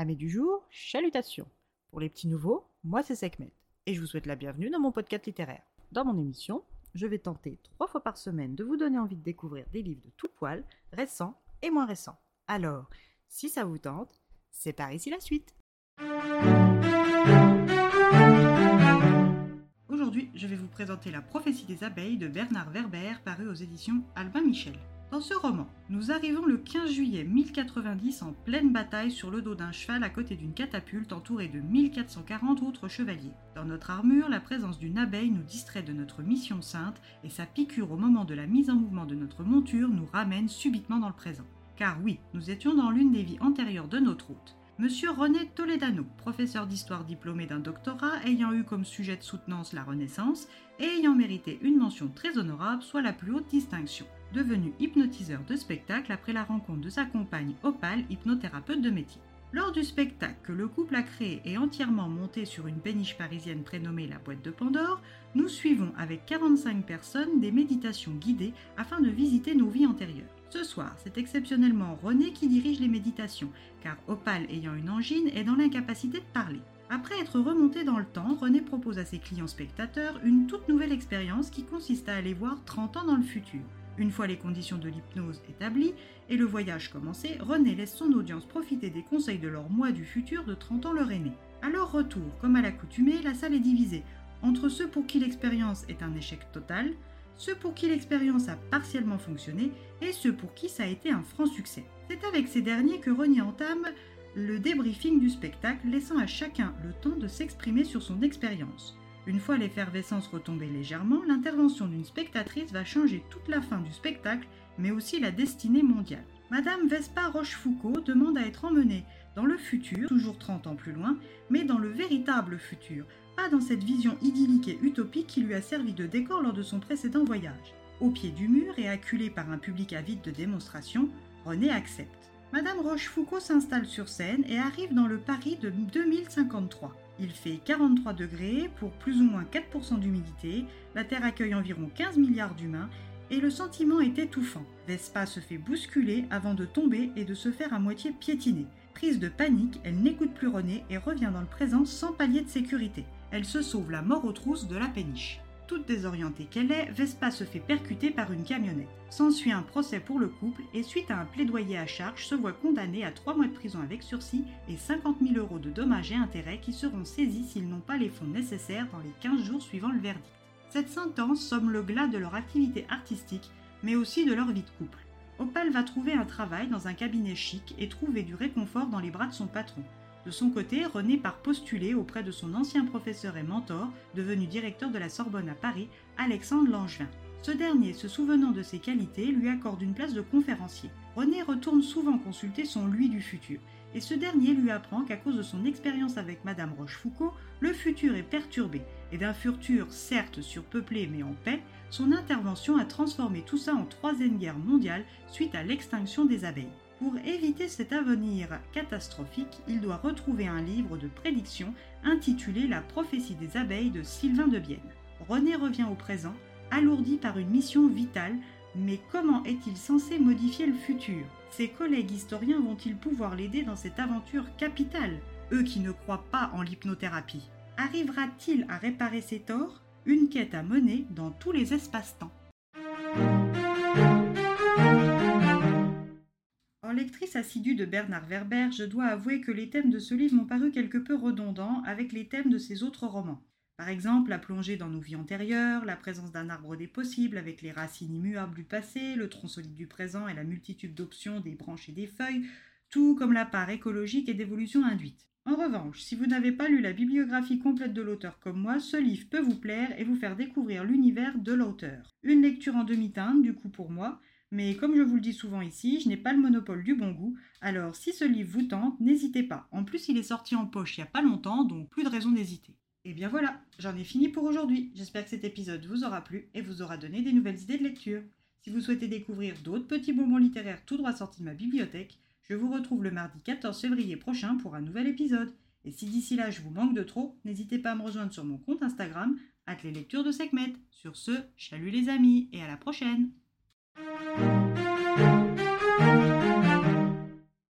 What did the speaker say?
Amis du jour, chalutations. Pour les petits nouveaux, moi c'est Sekhmet et je vous souhaite la bienvenue dans mon podcast littéraire. Dans mon émission, je vais tenter trois fois par semaine de vous donner envie de découvrir des livres de tout poil, récents et moins récents. Alors, si ça vous tente, c'est par ici la suite. Aujourd'hui, je vais vous présenter La prophétie des abeilles de Bernard Werber, paru aux éditions Albin Michel. Dans ce roman, nous arrivons le 15 juillet 1090 en pleine bataille sur le dos d'un cheval à côté d'une catapulte entourée de 1440 autres chevaliers. Dans notre armure, la présence d'une abeille nous distrait de notre mission sainte et sa piqûre au moment de la mise en mouvement de notre monture nous ramène subitement dans le présent. Car oui, nous étions dans l'une des vies antérieures de notre route. Monsieur René Toledano, professeur d'histoire diplômé d'un doctorat ayant eu comme sujet de soutenance la Renaissance et ayant mérité une mention très honorable, soit la plus haute distinction devenu hypnotiseur de spectacle après la rencontre de sa compagne Opal, hypnothérapeute de métier. Lors du spectacle que le couple a créé et entièrement monté sur une péniche parisienne prénommée la boîte de Pandore, nous suivons avec 45 personnes des méditations guidées afin de visiter nos vies antérieures. Ce soir, c'est exceptionnellement René qui dirige les méditations, car Opal ayant une angine est dans l'incapacité de parler. Après être remonté dans le temps, René propose à ses clients spectateurs une toute nouvelle expérience qui consiste à aller voir 30 ans dans le futur. Une fois les conditions de l'hypnose établies et le voyage commencé, René laisse son audience profiter des conseils de leur moi du futur de 30 ans leur aîné. À leur retour, comme à l'accoutumée, la salle est divisée entre ceux pour qui l'expérience est un échec total, ceux pour qui l'expérience a partiellement fonctionné et ceux pour qui ça a été un franc succès. C'est avec ces derniers que René entame le débriefing du spectacle, laissant à chacun le temps de s'exprimer sur son expérience. Une fois l'effervescence retombée légèrement, l'intervention d'une spectatrice va changer toute la fin du spectacle, mais aussi la destinée mondiale. Madame Vespa Rochefoucauld demande à être emmenée dans le futur, toujours 30 ans plus loin, mais dans le véritable futur, pas dans cette vision idyllique et utopique qui lui a servi de décor lors de son précédent voyage. Au pied du mur et acculé par un public avide de démonstrations, René accepte. Madame Rochefoucauld s'installe sur scène et arrive dans le Paris de 2053. Il fait 43 degrés pour plus ou moins 4% d'humidité, la Terre accueille environ 15 milliards d'humains et le sentiment est étouffant. Vespa se fait bousculer avant de tomber et de se faire à moitié piétiner. Prise de panique, elle n'écoute plus René et revient dans le présent sans palier de sécurité. Elle se sauve la mort aux trousses de la péniche. Toute désorientée qu'elle est, Vespa se fait percuter par une camionnette. S'ensuit un procès pour le couple et suite à un plaidoyer à charge, se voit condamné à 3 mois de prison avec sursis et 50 000 euros de dommages et intérêts qui seront saisis s'ils n'ont pas les fonds nécessaires dans les 15 jours suivant le verdict. Cette sentence somme le glas de leur activité artistique, mais aussi de leur vie de couple. Opal va trouver un travail dans un cabinet chic et trouver du réconfort dans les bras de son patron. De son côté, René part postuler auprès de son ancien professeur et mentor, devenu directeur de la Sorbonne à Paris, Alexandre Langevin. Ce dernier, se souvenant de ses qualités, lui accorde une place de conférencier. René retourne souvent consulter son lui du futur, et ce dernier lui apprend qu'à cause de son expérience avec Madame Rochefoucauld, le futur est perturbé, et d'un futur certes surpeuplé mais en paix, son intervention a transformé tout ça en troisième guerre mondiale suite à l'extinction des abeilles. Pour éviter cet avenir catastrophique, il doit retrouver un livre de prédiction intitulé La prophétie des abeilles de Sylvain de Bienne. René revient au présent, alourdi par une mission vitale, mais comment est-il censé modifier le futur? Ses collègues historiens vont-ils pouvoir l'aider dans cette aventure capitale, eux qui ne croient pas en l'hypnothérapie Arrivera-t-il à réparer ses torts? Une quête à mener dans tous les espaces-temps. Assidue de Bernard Werber, je dois avouer que les thèmes de ce livre m'ont paru quelque peu redondants avec les thèmes de ses autres romans. Par exemple, la plongée dans nos vies antérieures, la présence d'un arbre des possibles avec les racines immuables du passé, le tronc solide du présent et la multitude d'options des branches et des feuilles, tout comme la part écologique et d'évolution induite. En revanche, si vous n'avez pas lu la bibliographie complète de l'auteur comme moi, ce livre peut vous plaire et vous faire découvrir l'univers de l'auteur. Une lecture en demi-teinte, du coup pour moi, mais comme je vous le dis souvent ici, je n'ai pas le monopole du bon goût, alors si ce livre vous tente, n'hésitez pas. En plus, il est sorti en poche il n'y a pas longtemps, donc plus de raison d'hésiter. Et bien voilà, j'en ai fini pour aujourd'hui. J'espère que cet épisode vous aura plu et vous aura donné des nouvelles idées de lecture. Si vous souhaitez découvrir d'autres petits bonbons littéraires tout droit sortis de ma bibliothèque, je vous retrouve le mardi 14 février prochain pour un nouvel épisode. Et si d'ici là je vous manque de trop, n'hésitez pas à me rejoindre sur mon compte Instagram, les lectures de Sekhmet. Sur ce, chalut les amis et à la prochaine! Música